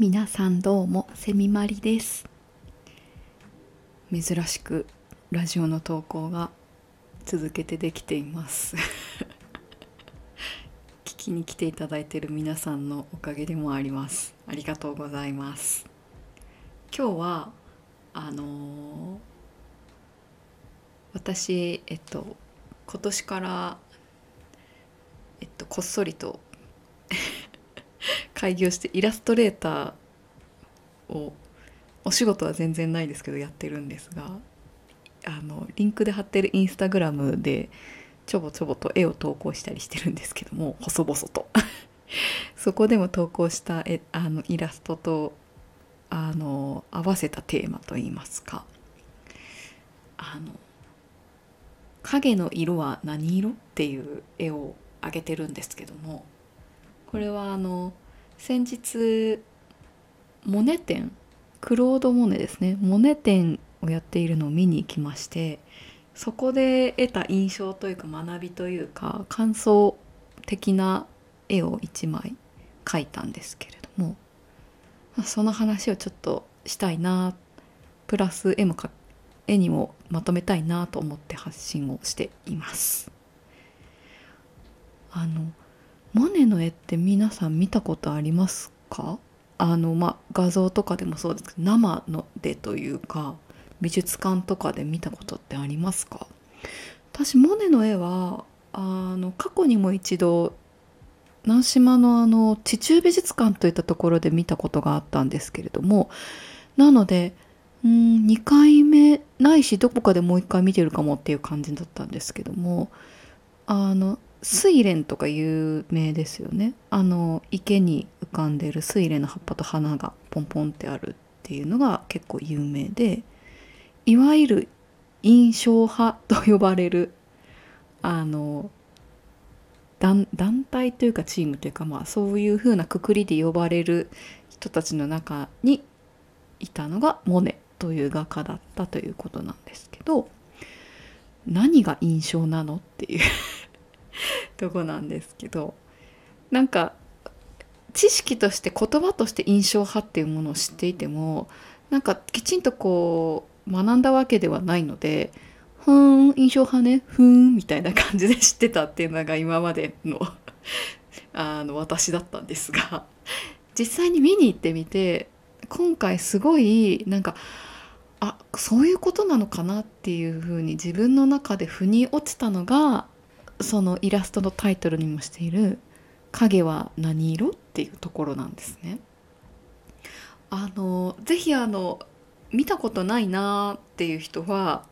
皆さんどうもセミマリです。珍しくラジオの投稿が続けてできています。聞きに来ていただいている皆さんのおかげでもあります。ありがとうございます。今日はあのー私えっと今年からえっとこっそりと開業してイラストレーターをお仕事は全然ないですけどやってるんですがあのリンクで貼ってるインスタグラムでちょぼちょぼと絵を投稿したりしてるんですけども 細々と。そこでも投稿した絵あのイラストとあの合わせたテーマといいますか。あの影の色は何色っていう絵をあげてるんですけどもこれはあの先日モネ展クロード・モネですねモネ展をやっているのを見に行きましてそこで得た印象というか学びというか感想的な絵を一枚描いたんですけれどもその話をちょっとしたいなプラス絵もか絵にもまとめたいなと思って発信をしています。あのモネの絵って皆さん見たことありますか？あのまあ画像とかでもそうですけど生のでというか美術館とかで見たことってありますか？私モネの絵はあの過去にも一度南島のあの地中美術館といったところで見たことがあったんですけれどもなのでうん2回目ないしどこかでもう1回見てるかもっていう感じだったんですけどもあの睡蓮とか有名ですよね。あの池に浮かんでる睡蓮の葉っぱと花がポンポンってあるっていうのが結構有名でいわゆる印象派と呼ばれるあの団体というかチームというかまあそういう風なくくりで呼ばれる人たちの中にいたのがモネという画家だったということなんですけど何が印象なのっていう とこなんですけどなんか知識として言葉として印象派っていうものを知っていてもなんかきちんとこう学んだわけではないのでふーん印象派ねふーんみたいな感じで知ってたっていうのが今までの あの私だったんですが実際に見に行ってみて今回すごいなんかあそういうことなのかなっていうふうに自分の中で腑に落ちたのがそのイラストのタイトルにもしている「影は何色?」っていうところなんですね。あのぜひあの見たことないなっていう人は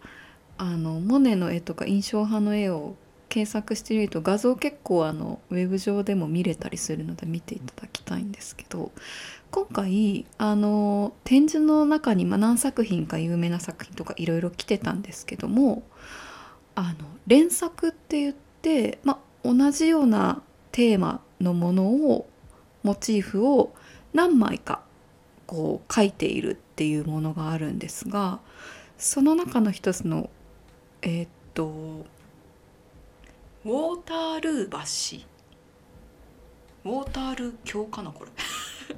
あのモネの絵とか印象派の絵を検索してみると画像結構あのウェブ上でも見れたりするので見ていただきたいんですけど今回あの展示の中に、何作品か有名な作品とかいろいろ来てたんですけどもあの連作って言って、まあ、同じようなテーマのものをモチーフを何枚かこう描いているっていうものがあるんですがその中の一つのえーっとウォータールー橋ウォータールー橋かなこれ。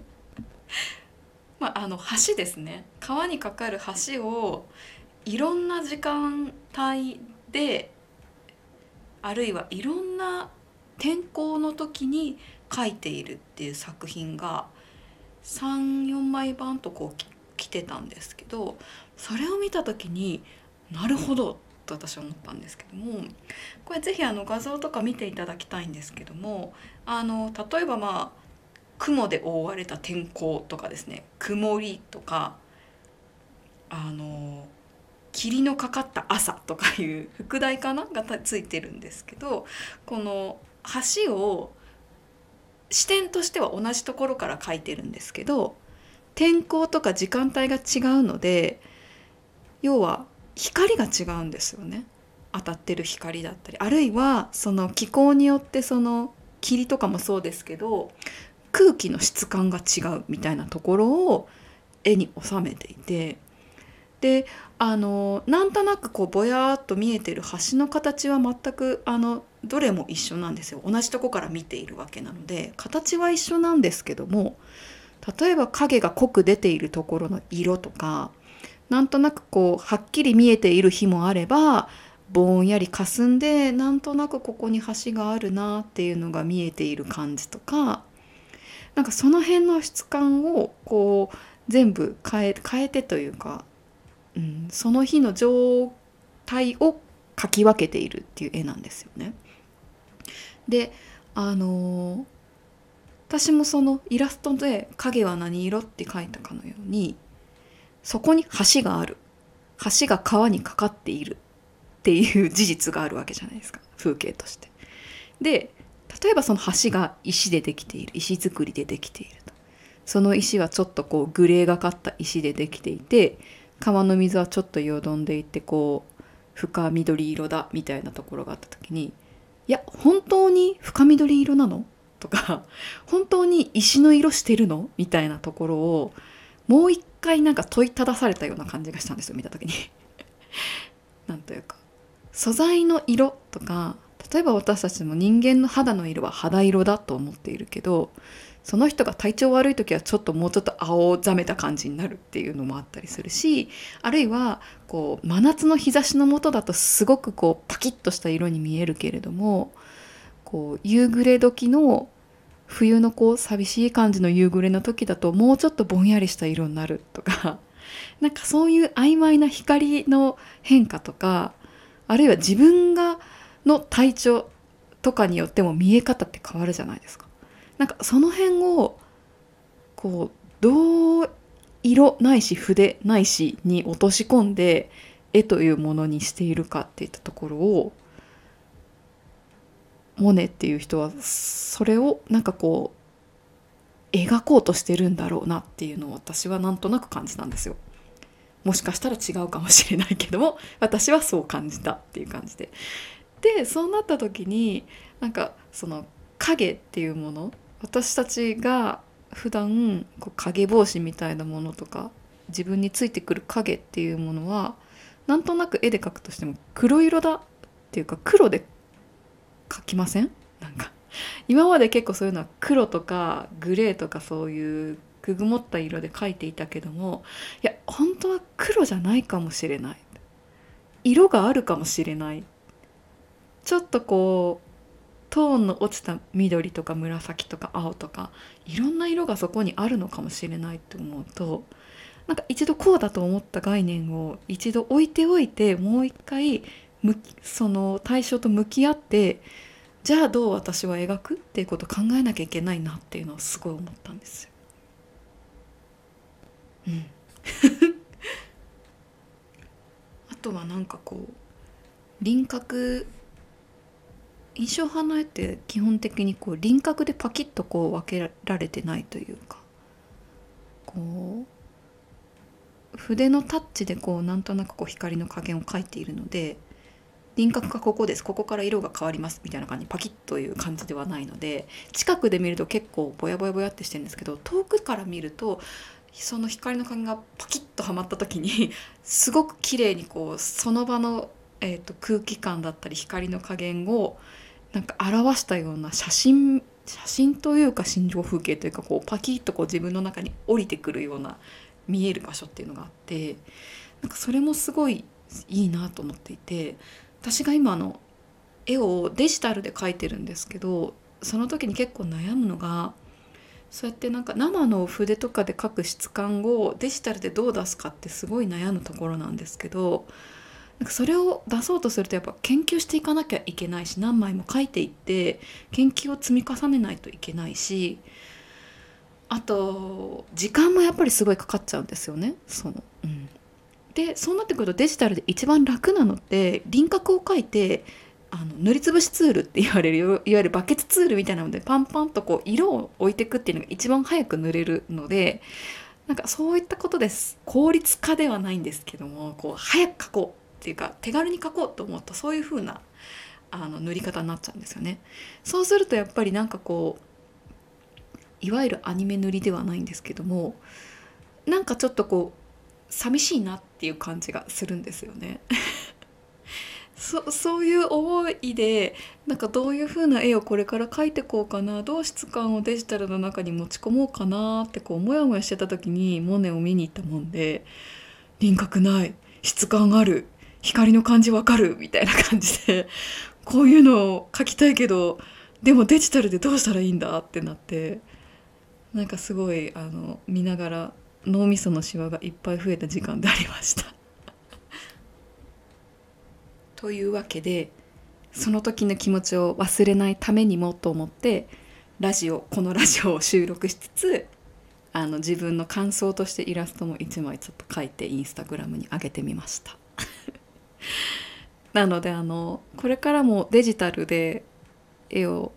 まああの橋ですね。川に架かる橋をいろんな時間帯であるいはいろんな天候の時に描いているっていう作品が34枚バンとこうき来てたんですけどそれを見た時になるほどと私は思ったんですけどもこれぜひあの画像とか見ていただきたいんですけどもあの例えばまあ雲で覆われた天候とかですね曇りとかあの霧のかかった朝とかいう副題かながついてるんですけどこの橋を視点としては同じところから描いてるんですけど天候とか時間帯が違うので要は光が違うんですよね。当たってる光だったりあるいはその気候によってその霧とかもそうですけど空気の質感が違うみたいなところを絵に収めていてであのなんとなくこうぼやっと見えてる橋の形は全くあのどれも一緒なんですよ。同じとこから見ているわけなので形は一緒なんですけども例えば影が濃く出ているところの色とかなんとなくこうはっきり見えている日もあればぼんやり霞んでなんとなくここに橋があるなっていうのが見えている感じとかなんかその辺の質感をこう全部変え変えてというか、うん、その日の状態を描き分けているっていう絵なんですよね。であの私もそのイラストで「影は何色?」って書いたかのようにそこに橋がある橋が川にかかっているっていう事実があるわけじゃないですか風景として。で例えばその橋が石でできている石造りでできているとその石はちょっとこうグレーがかった石でできていて川の水はちょっとよどんでいてこう深緑色だみたいなところがあった時にいや本当に深緑色なの？とか本当に石の色してるの？みたいなところをもう一回なんか問いただされたような感じがしたんですよ見た時に。なんというか素材の色？とか例えば私たちも人間の肌の色は肌色だと思っているけどその人が体調悪い時はちょっともうちょっと青ざめた感じになるっていうのもあったりするしあるいはこう真夏の日差しの下だとすごくこうパキッとした色に見えるけれどもこう夕暮れ時の冬のこう寂しい感じの夕暮れの時だともうちょっとぼんやりした色になるとか なんかそういう曖昧な光の変化とかあるいは自分がの体調とかによっても見え方って変わるじゃないですか。なんかその辺をこうどう色ないし筆ないしに落とし込んで絵というものにしているかっていったところをモネっていう人はそれをなんかこう描こうとしてるんだろうなっていうのを私はなんとなく感じたんですよ。もしかしたら違うかもしれないけども 私はそう感じたっていう感じで。でそうなった時になんかその影っていうもの私たちが普段こう影帽子みたいなものとか自分についてくる影っていうものはなんとなく絵で描くとしても黒色だっていうか黒で描きません？なんか。今まで結構そういうのは黒とかグレーとかそういうくぐもった色で描いていたけどもいや本当は黒じゃないかもしれない。色があるかもしれない。ちょっとこうトーンの落ちた緑とか紫とか青とかいろんな色がそこにあるのかもしれないって思うとなんか一度こうだと思った概念を一度置いておいてもう一回その対象と向き合ってじゃあどう私は描くっていうことを考えなきゃいけないなっていうのをすごい思ったんですよ。うん、あとはなんかこう輪郭印象派の絵って基本的にこう輪郭でパキッとこう分けられてないというかこう筆のタッチでこうなんとなくこう光の加減を描いているので輪郭がここですここから色が変わりますみたいな感じパキッという感じではないので近くで見ると結構ぼやぼやぼやってしてるんですけど遠くから見るとその光の加減がパキッとはまった時にすごく綺麗にこうその場の、えーと空気感だったり光の加減をなんか表したような写真写真というか心情風景というかこうパキッとこう自分の中に降りてくるような見える場所っていうのがあってなんかそれもすごいいいなと思っていて私が今の絵をデジタルで描いてるんですけどその時に結構悩むのがそうやってなんか生の筆とかで描く質感をデジタルでどう出すかってすごい悩むところなんですけどそれを出そうとするとやっぱ研究していかなきゃいけないし何枚も書いていって研究を積み重ねないといけないしあと時間もやっぱりすごいかかっちゃうんですよね。そのうん、でそうなってくるとデジタルで一番楽なのって輪郭を書いてあの塗りつぶしツールって言われるいわゆるバケツツールみたいなのでパンパンとこう色を置いていくっていうのが一番早く塗れるのでなんかそういったことです。効率化ではないんですけどもこう早く書こう。っていうか手軽に描こうと思うとそういう風なあの塗り方になっちゃうんですよね。そうするとやっぱりなんかこういわゆるアニメ塗りではないんですけどもなんかちょっとこう寂しいなっていう感じがするんですよね。そそういう思いでなんかどういう風な絵をこれから描いてこうかなどう質感をデジタルの中に持ち込もうかなってこうモヤモヤしてた時にモネを見に行ったもんで輪郭ない質感ある光の感じわかるみたいな感じでこういうのを描きたいけどでもデジタルでどうしたらいいんだってなってなんかすごいあの見ながら脳みそのシワがいっぱい増えた時間でありました。というわけでその時の気持ちを忘れないためにもと思ってラジオこのラジオを収録しつつあの自分の感想としてイラストも1枚ちょっと描いてインスタグラムに上げてみました なのであのこれからもデジタルで絵を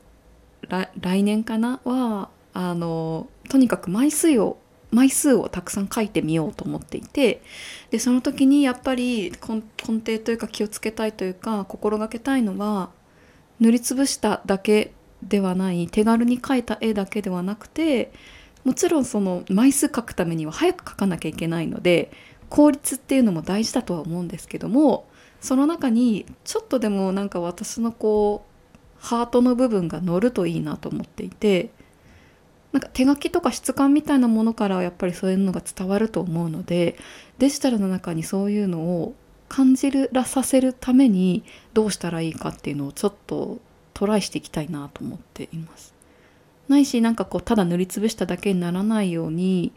来年かなはあのとにかく枚数を枚数をたくさん書いてみようと思っていてでその時にやっぱり根底というか気をつけたいというか心がけたいのは塗りつぶしただけではない手軽に描いた絵だけではなくてもちろんその枚数書くためには早く描かなきゃいけないので効率っていうのも大事だとは思うんですけどもその中にちょっとでもなんか私のこうハートの部分が乗るといいなと思っていてなんか手書きとか質感みたいなものからやっぱりそういうのが伝わると思うのでデジタルの中にそういうのを感じらさせるためにどうしたらいいかっていうのをちょっとトライしていきたいなと思っています。ないしなんかこうただ塗りつぶしただけにならないように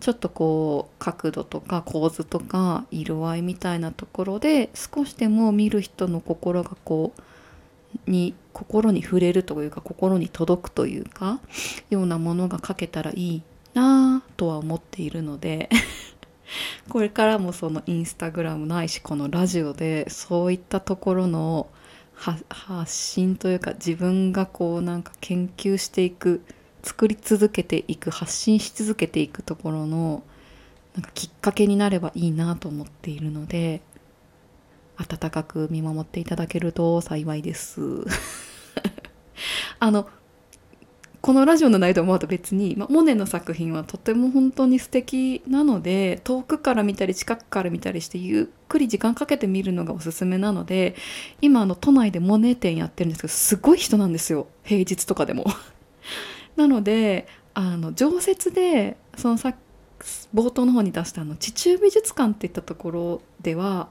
ちょっとこう角度とか構図とか色合いみたいなところで少しでも見る人の心がこうに心に触れるというか心に届くというかようなものが書けたらいいなぁとは思っているのでこれからもそのインスタグラムないしこのラジオでそういったところの発信というか自分がこうなんか研究していく作り続けていく発信し続けていくところのなんかきっかけになればいいなと思っているので温かく見守っていただけると幸いです。あのこのラジオの内容と思うと別に、まモネの作品はとても本当に素敵なので遠くから見たり近くから見たりしてゆっくり時間かけて見るのがおすすめなので今あの都内でモネ展やってるんですけどすごい人なんですよ。平日とかでも。なのであの常設でそのさ冒頭の方に出したあの地中美術館っていったところでは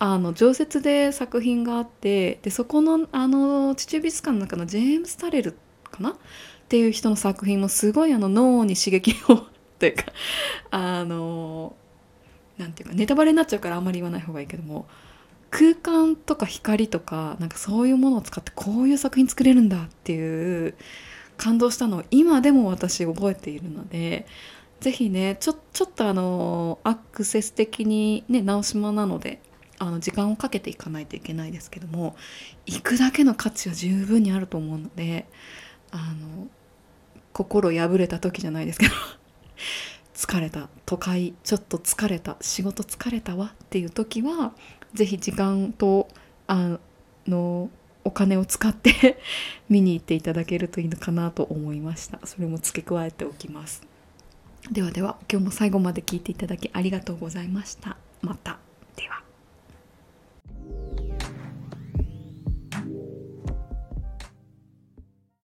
あの常設で作品があってでそこのあの地中美術館の中のジェームス・タレルかな？っていう人の作品もすごいあの脳に刺激を というかあのなんていうかネタバレになっちゃうからあんまり言わない方がいいけども空間とか光とかなんかそういうものを使ってこういう作品作れるんだっていう感動したのを今でも私覚えているので是非ねちょちょっとあのアクセス的にね直島なのであの時間をかけていかないといけないですけども行くだけの価値は十分にあると思うのであの心破れた時じゃないですけど 疲れた都会ちょっと疲れた仕事疲れたわっていう時は是非時間とあのお金を使って 見に行っていただけるといいのかなと思いました。それも付け加えておきます。ではでは今日も最後まで聞いていただきありがとうございました。また。